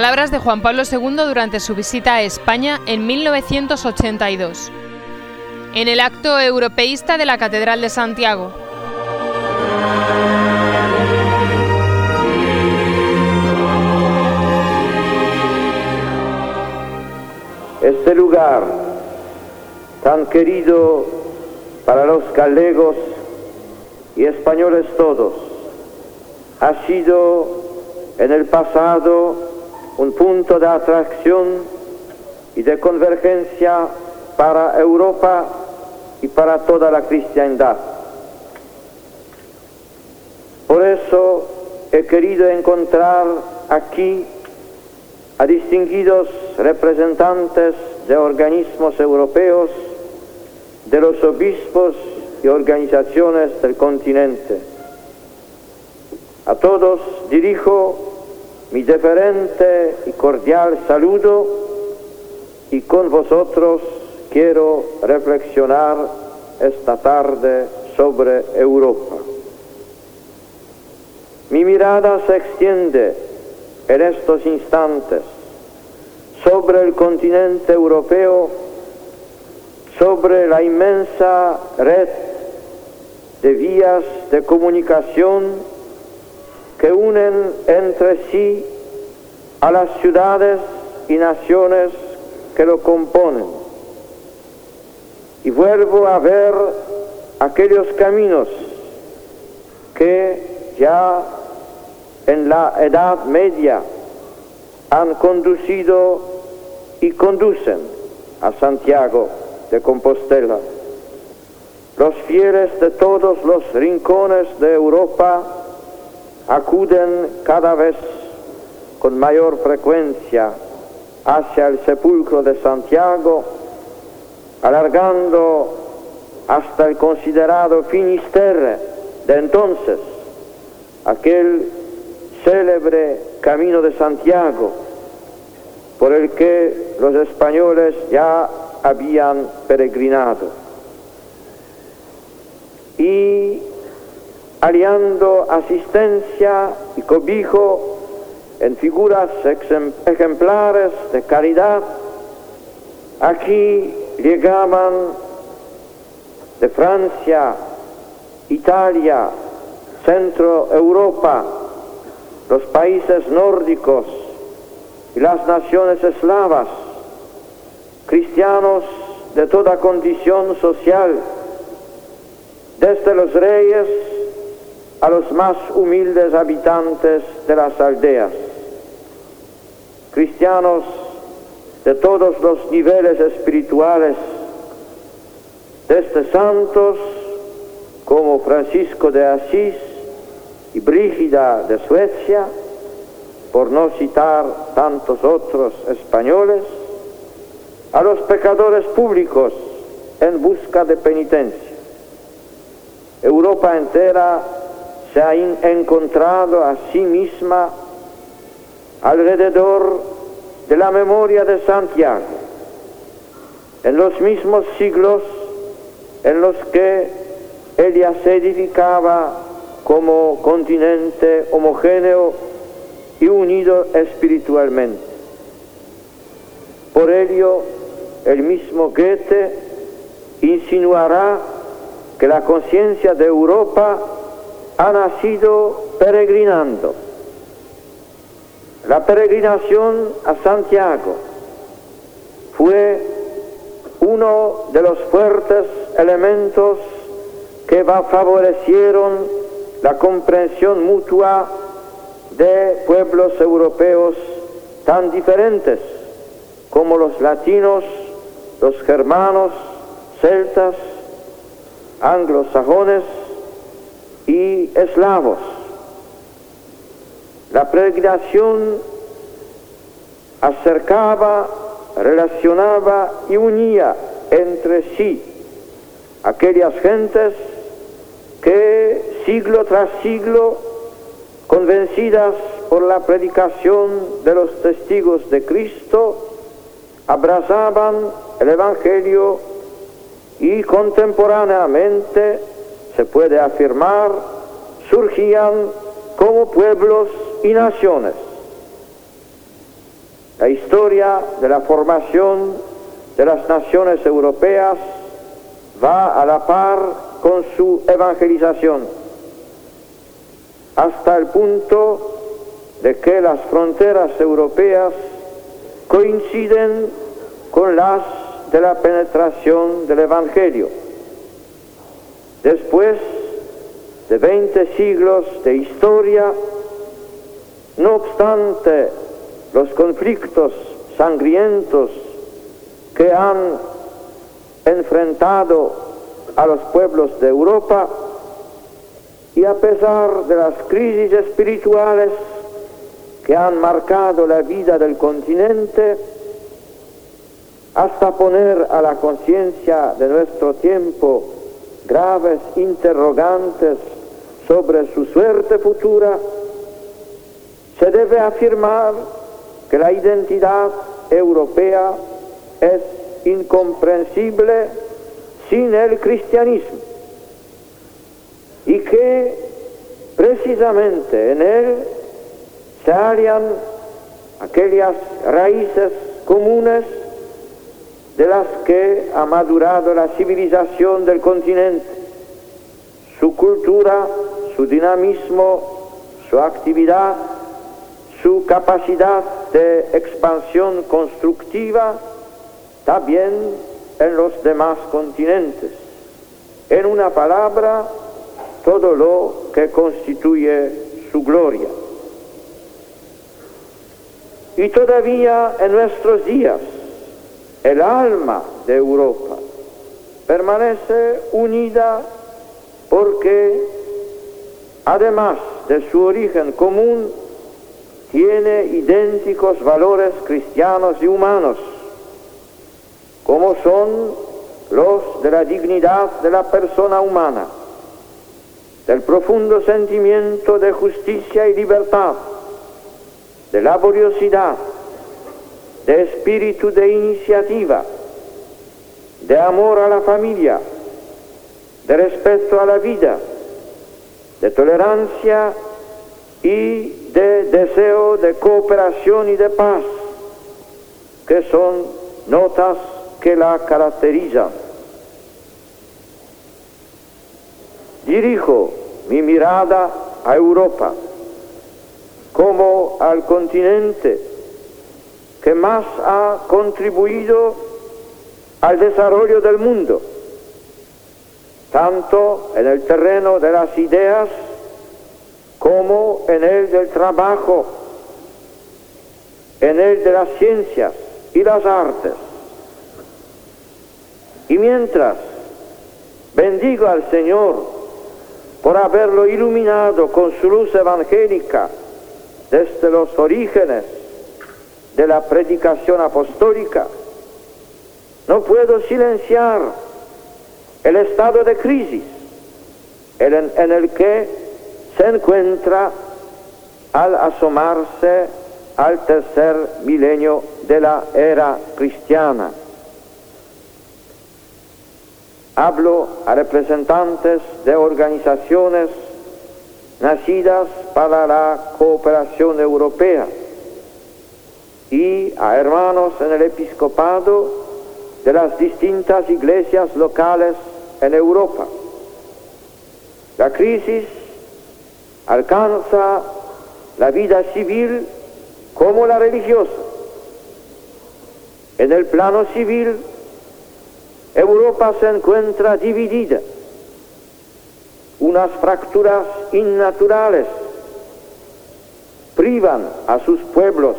palabras de Juan Pablo II durante su visita a España en 1982, en el acto europeísta de la Catedral de Santiago. Este lugar tan querido para los galegos y españoles todos ha sido en el pasado un punto de atracción y de convergencia para Europa y para toda la cristiandad. Por eso he querido encontrar aquí a distinguidos representantes de organismos europeos, de los obispos y organizaciones del continente. A todos dirijo mi deferente y cordial saludo y con vosotros quiero reflexionar esta tarde sobre Europa. Mi mirada se extiende en estos instantes sobre el continente europeo, sobre la inmensa red de vías de comunicación que unen entre sí a las ciudades y naciones que lo componen. Y vuelvo a ver aquellos caminos que ya en la Edad Media han conducido y conducen a Santiago de Compostela. Los fieles de todos los rincones de Europa acuden cada vez con mayor frecuencia hacia el sepulcro de Santiago, alargando hasta el considerado Finisterre de entonces, aquel célebre Camino de Santiago, por el que los españoles ya habían peregrinado. Y aliando asistencia y cobijo en figuras ejemplares de caridad, aquí llegaban de Francia, Italia, Centro Europa, los países nórdicos y las naciones eslavas, cristianos de toda condición social, desde los reyes a los más humildes habitantes de las aldeas, cristianos de todos los niveles espirituales, desde santos como Francisco de Asís, y Brígida de Suecia, por no citar tantos otros españoles, a los pecadores públicos en busca de penitencia. Europa entera se ha encontrado a sí misma alrededor de la memoria de Santiago, en los mismos siglos en los que ella se edificaba como continente homogéneo y unido espiritualmente. Por ello, el mismo Goethe insinuará que la conciencia de Europa ha nacido peregrinando. La peregrinación a Santiago fue uno de los fuertes elementos que favorecieron la comprensión mutua de pueblos europeos tan diferentes como los latinos, los germanos, celtas, anglosajones y eslavos. La peregrinación acercaba, relacionaba y unía entre sí aquellas gentes que siglo tras siglo, convencidas por la predicación de los testigos de Cristo, abrazaban el Evangelio y contemporáneamente, se puede afirmar, surgían como pueblos y naciones. la historia de la formación de las naciones europeas va a la par con su evangelización, hasta el punto de que las fronteras europeas coinciden con las de la penetración del Evangelio. Después de 20 siglos de historia, no obstante los conflictos sangrientos que han enfrentado a los pueblos de Europa y a pesar de las crisis espirituales que han marcado la vida del continente, hasta poner a la conciencia de nuestro tiempo graves interrogantes sobre su suerte futura, se debe afirmar que la identidad europea es incomprensible sin el cristianismo y que precisamente en él se hallan aquellas raíces comunes de las que ha madurado la civilización del continente, su cultura, su dinamismo, su actividad, su capacidad de expansión constructiva, también en los demás continentes. En una palabra, todo lo que constituye su gloria. Y todavía en nuestros días, el alma de Europa permanece unida porque, además de su origen común, tiene idénticos valores cristianos y humanos, como son los de la dignidad de la persona humana, del profundo sentimiento de justicia y libertad, de laboriosidad, de espíritu de iniciativa, de amor a la familia, de respeto a la vida, de tolerancia y de deseo de cooperación y de paz, que son notas que la caracterizan. Dirijo mi mirada a Europa como al continente que más ha contribuido al desarrollo del mundo, tanto en el terreno de las ideas como en el del trabajo, en el de las ciencias y las artes. Y mientras bendigo al Señor por haberlo iluminado con su luz evangélica desde los orígenes de la predicación apostólica, no puedo silenciar el estado de crisis en, el que se encuentra al asomarse al tercer milenio de la era cristiana. Hablo a representantes de organizaciones nacidas para la cooperación europea y a hermanos en el episcopado de las distintas iglesias locales en Europa. La crisis alcanza la vida civil como la religiosa. En el plano civil, Europa se encuentra dividida. Unas fracturas innaturales privan a sus pueblos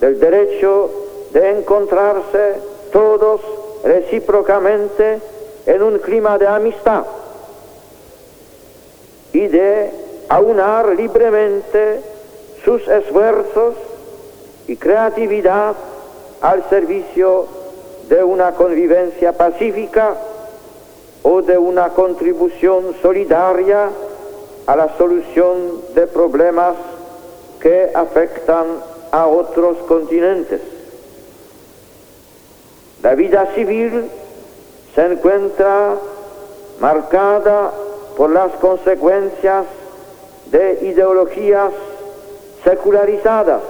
del derecho de encontrarse todos recíprocamente en un clima de amistad y de aunar libremente sus esfuerzos y creatividad al servicio de una convivencia pacífica o de una contribución solidaria a la solución de problemas que afectan a otros continentes. La vida civil se encuentra marcada por las consecuencias de ideologías secularizadas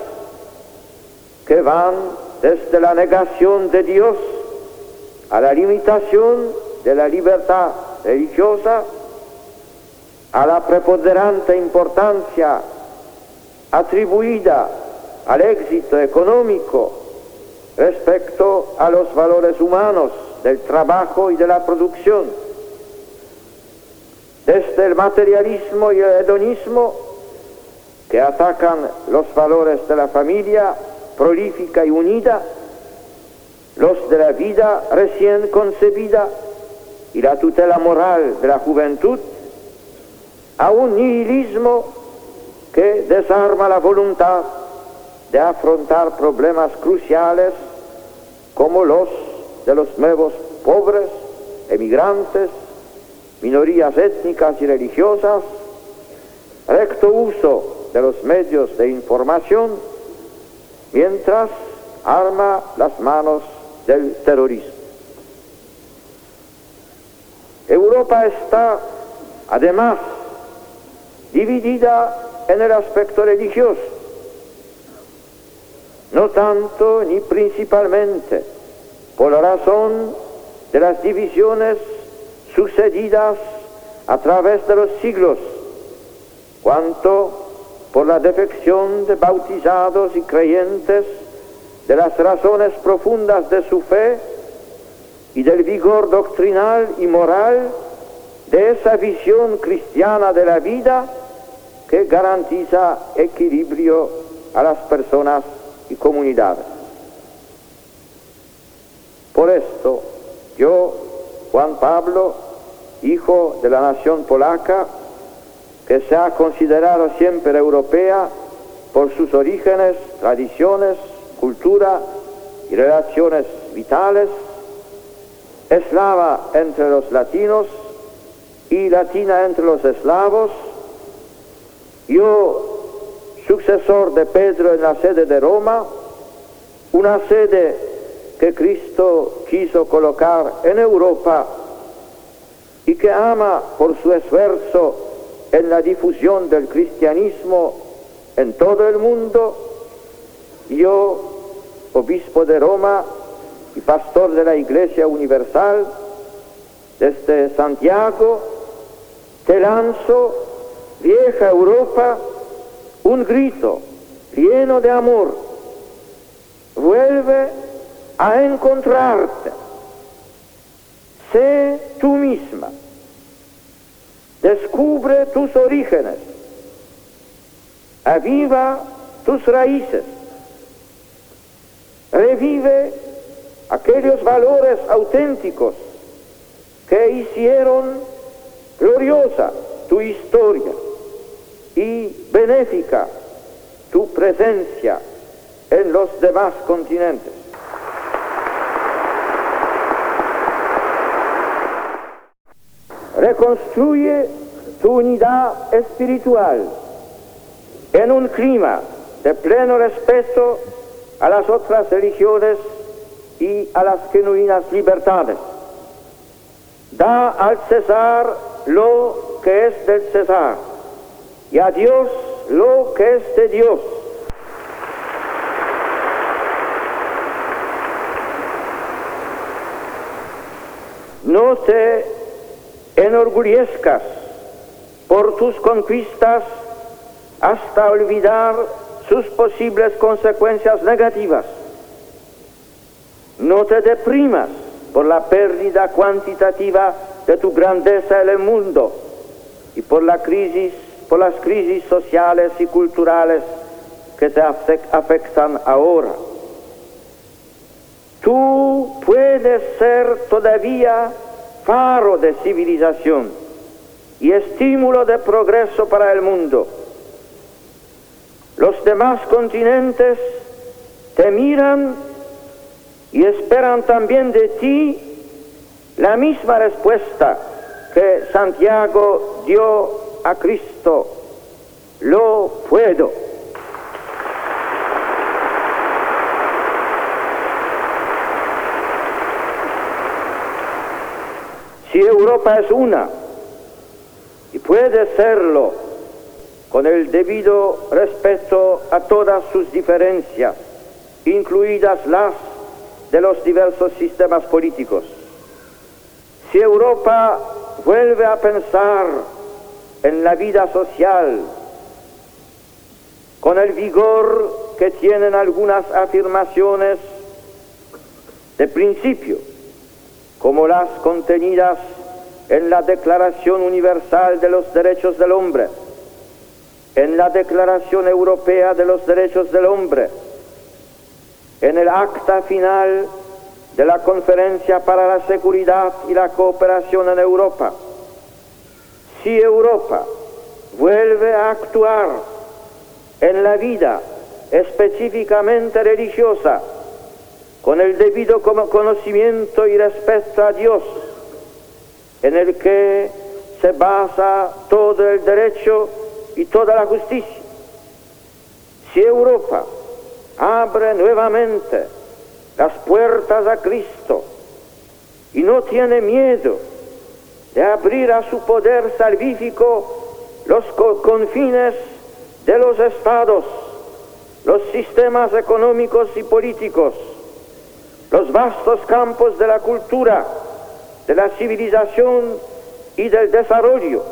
que van desde la negación de Dios a la limitación de la libertad religiosa, a la preponderante importancia atribuida al éxito económico respecto a los valores humanos del trabajo y de la producción. Desde el materialismo y el hedonismo que atacan los valores de la familia prolífica y unida, los de la vida recién concebida y la tutela moral de la juventud, a un nihilismo que desarma la voluntad de afrontar problemas cruciales como los de los nuevos pobres, emigrantes, minorías étnicas y religiosas, recto uso de los medios de información, mientras arma las manos del terrorismo. Europa está, además, dividida en el aspecto religioso, no tanto ni principalmente por la razón de las divisiones sucedidas a través de los siglos, cuanto por la defección de bautizados y creyentes de las razones profundas de su fe y del vigor doctrinal y moral de esa visión cristiana de la vida que garantiza equilibrio a las personas y comunidades. Por esto, yo, Juan Pablo, hijo de la nación polaca, que se ha considerado siempre europea por sus orígenes, tradiciones, cultura y relaciones vitales, eslava entre los latinos y latina entre los eslavos, yo, sucesor de Pedro en la sede de Roma, una sede que Cristo quiso colocar en Europa y que ama por su esfuerzo en la difusión del cristianismo en todo el mundo, yo, obispo de Roma y pastor de la Iglesia Universal, desde Santiago, te lanzo, vieja Europa, un grito lleno de amor. Vuelve a encontrarte. Sé tú misma. Descubre tus orígenes. Aviva tus raíces. Revive aquellos valores auténticos que hicieron gloriosa tu historia y benéfica tu presencia en los demás continentes. Reconstruye tu unidad espiritual en un clima de pleno respeto a las otras religiones y a las genuinas libertades. Da al César lo que es del César y a Dios lo que es de Dios. No te enorgullezcas por tus conquistas hasta olvidar sus posibles consecuencias negativas. No te deprimas por la pérdida cuantitativa de tu grandeza en el mundo y por la crisis, por las crisis sociales y culturales que te afectan ahora. Tú puedes ser todavía faro de civilización y estímulo de progreso para el mundo. Los demás continentes te miran y esperan también de ti la misma respuesta que Santiago dio a Cristo. Lo puedo. Si Europa es una, y puede serlo con el debido respeto a todas sus diferencias incluidas las de los diversos sistemas políticos. Si Europa vuelve a pensar en la vida social con el vigor que tienen algunas afirmaciones de principio, como las contenidas en la Declaración Universal de los Derechos del Hombre, en la Declaración Europea de los Derechos del Hombre, en el acta final de la Conferencia para la Seguridad y la Cooperación en Europa. Si Europa vuelve a actuar en la vida específicamente religiosa, con el debido conocimiento y respeto a Dios, en el que se basa todo el derecho y toda la justicia. Si Europa abre nuevamente las puertas a Cristo y no tiene miedo de abrir a su poder salvífico los confines de los estados, los sistemas económicos y políticos, los vastos campos de la cultura, de la civilización y del desarrollo.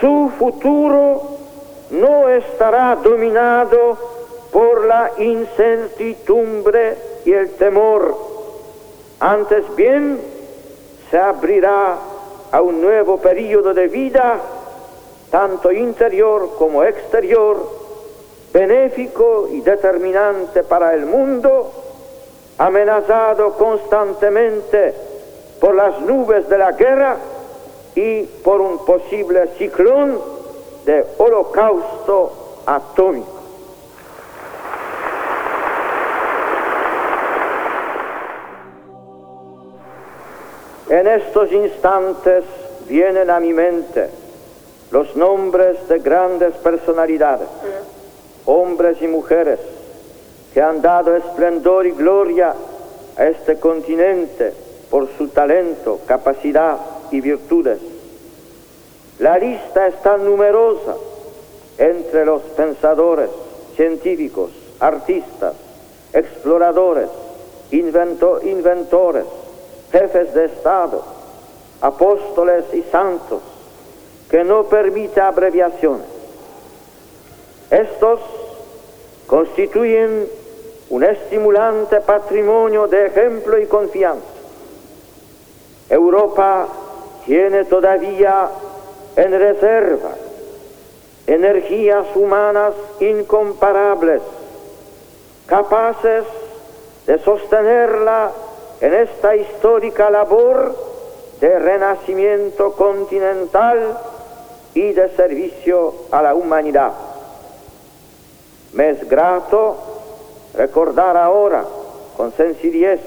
Su futuro no estará dominado por la incertidumbre y el temor. Antes bien, se abrirá a un nuevo periodo de vida, tanto interior como exterior, benéfico y determinante para el mundo, amenazado constantemente por las nubes de la guerra y por un posible ciclón de holocausto atómico. En estos instantes vienen a mi mente los nombres de grandes personalidades, hombres y mujeres, que han dado esplendor y gloria a este continente por su talento, capacidad y virtudes. La lista es tan numerosa entre los pensadores, científicos, artistas, exploradores, inventores, jefes de Estado, apóstoles y santos, que no permite abreviaciones. Estos constituyen un estimulante patrimonio de ejemplo y confianza. Europa tiene todavía en reserva energías humanas incomparables, capaces de sostenerla en esta histórica labor de renacimiento continental y de servicio a la humanidad. Me es grato recordar ahora con sencillez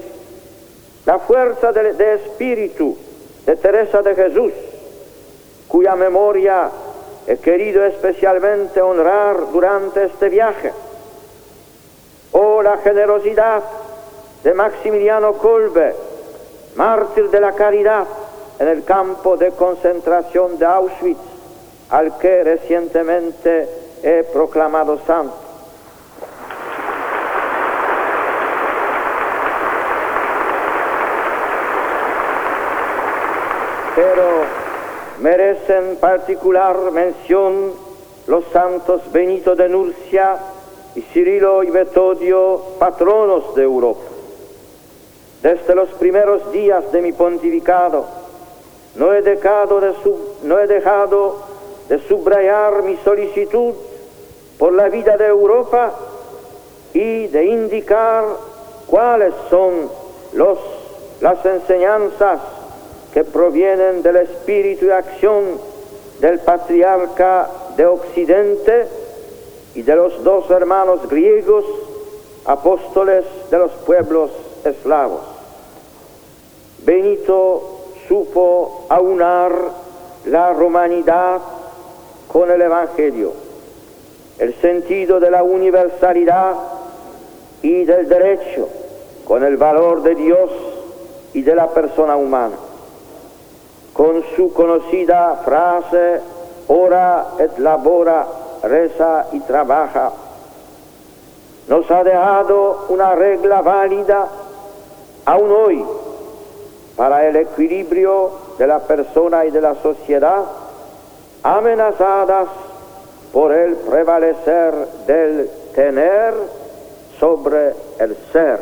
la fuerza de, de, espíritu de Teresa de Jesús, cuya memoria he querido especialmente honrar durante este viaje, o la generosidad de Maximiliano Kolbe, mártir de la caridad en el campo de concentración de Auschwitz, al que recientemente he proclamado santo. Pero merecen particular mención los santos Benito de Nurcia y Cirilo y Metodio, patronos de Europa. Desde los primeros días de mi pontificado, no he dejado de, subrayar mi solicitud por la vida de Europa y de indicar cuáles son las enseñanzas que provienen del espíritu y acción del patriarca de Occidente y de los dos hermanos griegos, apóstoles de los pueblos eslavos. Benito supo aunar la romanidad con el Evangelio, el sentido de la universalidad y del derecho con el valor de Dios y de la persona humana. Con su conocida frase, ora et labora, reza y trabaja, nos ha dejado una regla válida aún hoy para el equilibrio de la persona y de la sociedad, amenazadas por el prevalecer del tener sobre el ser.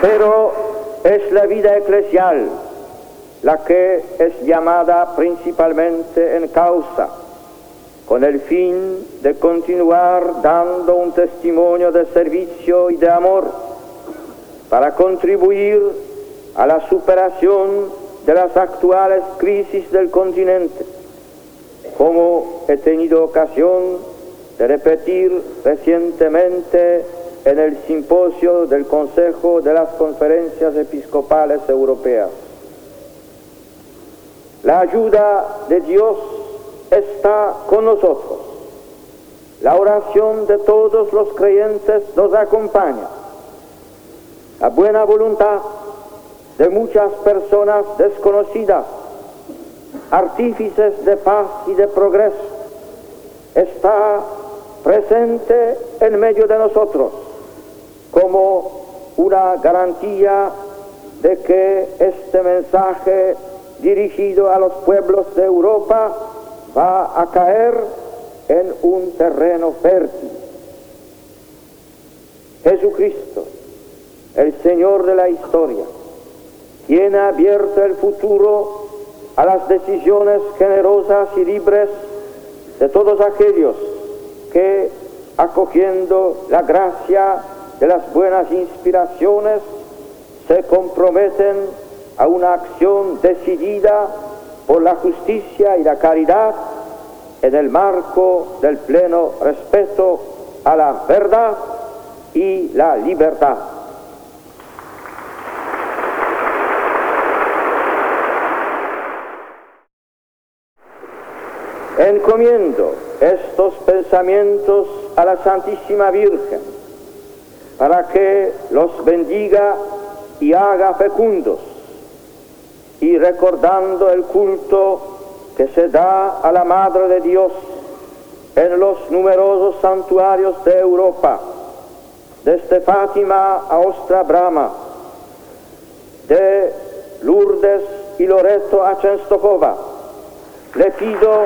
Pero es la vida eclesial la que es llamada principalmente en causa, con el fin de continuar dando un testimonio de servicio y de amor para contribuir a la superación de las actuales crisis del continente, como he tenido ocasión de repetir recientemente en el simposio del Consejo de las Conferencias Episcopales Europeas. La ayuda de Dios está con nosotros. La oración de todos los creyentes nos acompaña. La buena voluntad de muchas personas desconocidas, artífices de paz y de progreso, está presente en medio de nosotros como una garantía de que este mensaje dirigido a los pueblos de Europa va a caer en un terreno fértil. Jesucristo, el Señor de la historia, tiene abierto el futuro a las decisiones generosas y libres de todos aquellos que, acogiendo la gracia de las buenas inspiraciones, se comprometen a una acción decidida por la justicia y la caridad en el marco del pleno respeto a la verdad y la libertad. Encomiendo estos pensamientos a la Santísima Virgen para que los bendiga y haga fecundos y recordando el culto que se da a la Madre de Dios en los numerosos santuarios de Europa, desde Fátima a Ostra Brahma, de Lourdes y Loreto a Chenstohova, le pido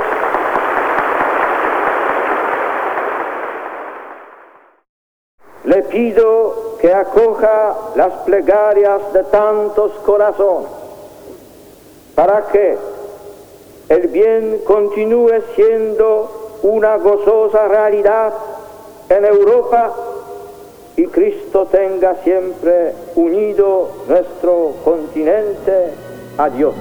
le pido que acoja las plegarias de tantos corazones para que el bien continúe siendo una gozosa realidad en Europa y Cristo tenga siempre unido nuestro continente a Dios.